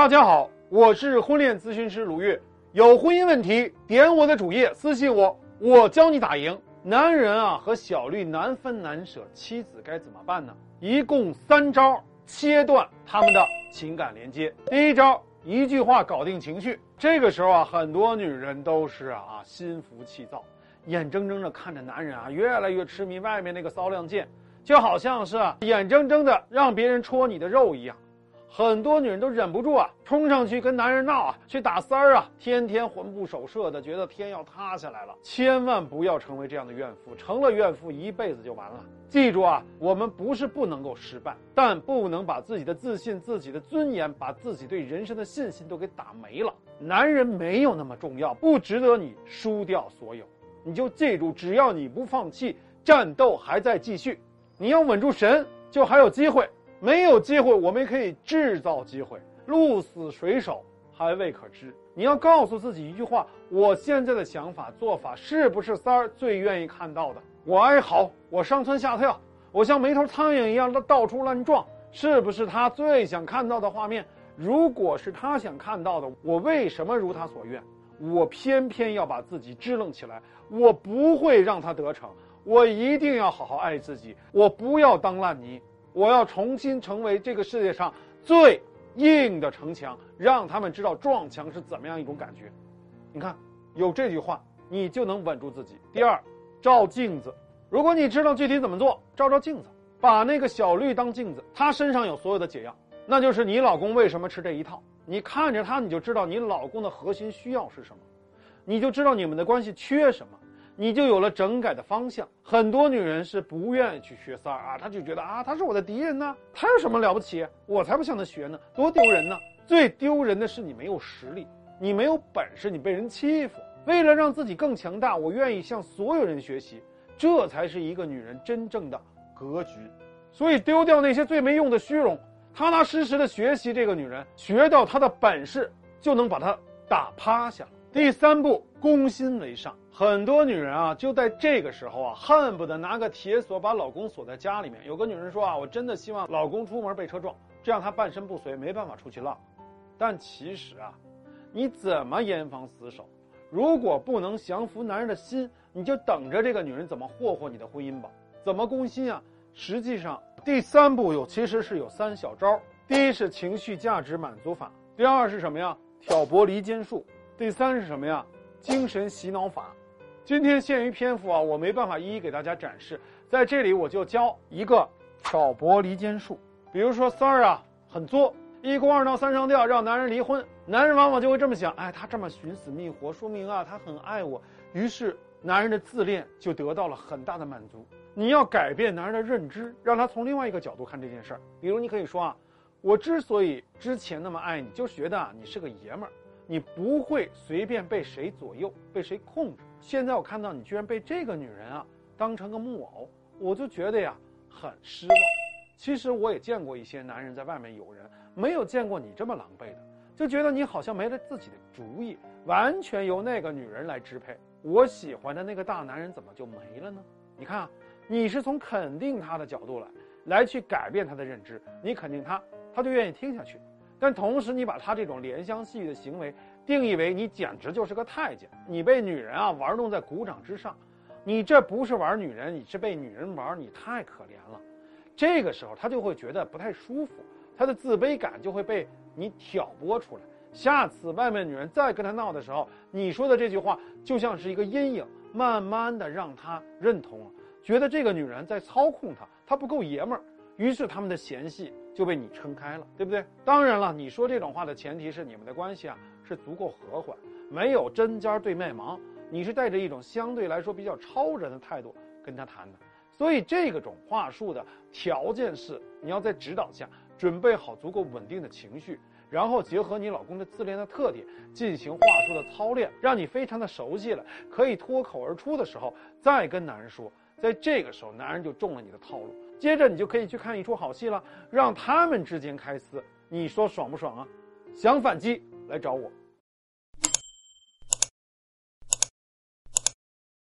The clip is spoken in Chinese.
大家好，我是婚恋咨询师卢月。有婚姻问题，点我的主页私信我，我教你打赢。男人啊和小绿难分难舍，妻子该怎么办呢？一共三招，切断他们的情感连接。第一招，一句话搞定情绪。这个时候啊，很多女人都是啊心浮气躁，眼睁睁的看着男人啊越来越痴迷外面那个骚亮剑，就好像是啊眼睁睁的让别人戳你的肉一样。很多女人都忍不住啊，冲上去跟男人闹啊，去打三儿啊，天天魂不守舍的，觉得天要塌下来了。千万不要成为这样的怨妇，成了怨妇一辈子就完了。记住啊，我们不是不能够失败，但不能把自己的自信、自己的尊严、把自己对人生的信心都给打没了。男人没有那么重要，不值得你输掉所有。你就记住，只要你不放弃，战斗还在继续。你要稳住神，就还有机会。没有机会，我们可以制造机会。鹿死谁手还未可知。你要告诉自己一句话：我现在的想法做法是不是三儿最愿意看到的？我哀嚎，我上蹿下跳，我像没头苍蝇一样的到处乱撞，是不是他最想看到的画面？如果是他想看到的，我为什么如他所愿？我偏偏要把自己支棱起来，我不会让他得逞，我一定要好好爱自己，我不要当烂泥。我要重新成为这个世界上最硬的城墙，让他们知道撞墙是怎么样一种感觉。你看，有这句话，你就能稳住自己。第二，照镜子。如果你知道具体怎么做，照照镜子，把那个小绿当镜子，他身上有所有的解药，那就是你老公为什么吃这一套。你看着他，你就知道你老公的核心需要是什么，你就知道你们的关系缺什么。你就有了整改的方向。很多女人是不愿意去学三儿啊，她就觉得啊，他是我的敌人呢，他有什么了不起？我才不向他学呢，多丢人呢！最丢人的是你没有实力，你没有本事，你被人欺负。为了让自己更强大，我愿意向所有人学习，这才是一个女人真正的格局。所以丢掉那些最没用的虚荣，踏踏实实的学习这个女人，学到她的本事，就能把她打趴下了。第三步，攻心为上。很多女人啊，就在这个时候啊，恨不得拿个铁锁把老公锁在家里面。有个女人说啊，我真的希望老公出门被车撞，这样他半身不遂，没办法出去浪。但其实啊，你怎么严防死守？如果不能降服男人的心，你就等着这个女人怎么霍霍你的婚姻吧。怎么攻心啊？实际上，第三步有其实是有三小招。第一是情绪价值满足法，第二是什么呀？挑拨离间术，第三是什么呀？精神洗脑法。今天限于篇幅啊，我没办法一一给大家展示。在这里，我就教一个挑拨离间术。比如说三儿啊，很作，一哭二闹三上吊，让男人离婚。男人往往就会这么想：哎，他这么寻死觅活，说明啊，他很爱我。于是，男人的自恋就得到了很大的满足。你要改变男人的认知，让他从另外一个角度看这件事儿。比如，你可以说啊，我之所以之前那么爱你，就觉得啊，你是个爷们儿。你不会随便被谁左右，被谁控制。现在我看到你居然被这个女人啊当成个木偶，我就觉得呀很失望。其实我也见过一些男人在外面有人，没有见过你这么狼狈的，就觉得你好像没了自己的主意，完全由那个女人来支配。我喜欢的那个大男人怎么就没了呢？你看啊，你是从肯定他的角度来，来去改变他的认知，你肯定他，他就愿意听下去。但同时，你把他这种怜香惜玉的行为定义为你简直就是个太监，你被女人啊玩弄在股掌之上，你这不是玩女人，你是被女人玩，你太可怜了。这个时候他就会觉得不太舒服，他的自卑感就会被你挑拨出来。下次外面女人再跟他闹的时候，你说的这句话就像是一个阴影，慢慢的让他认同了，觉得这个女人在操控他，他不够爷们儿。于是他们的嫌隙就被你撑开了，对不对？当然了，你说这种话的前提是你们的关系啊是足够和缓，没有针尖对麦芒，你是带着一种相对来说比较超然的态度跟他谈的。所以这个种话术的条件是你要在指导下准备好足够稳定的情绪，然后结合你老公的自恋的特点进行话术的操练，让你非常的熟悉了，可以脱口而出的时候再跟男人说，在这个时候男人就中了你的套路。接着你就可以去看一出好戏了，让他们之间开撕，你说爽不爽啊？想反击来找我。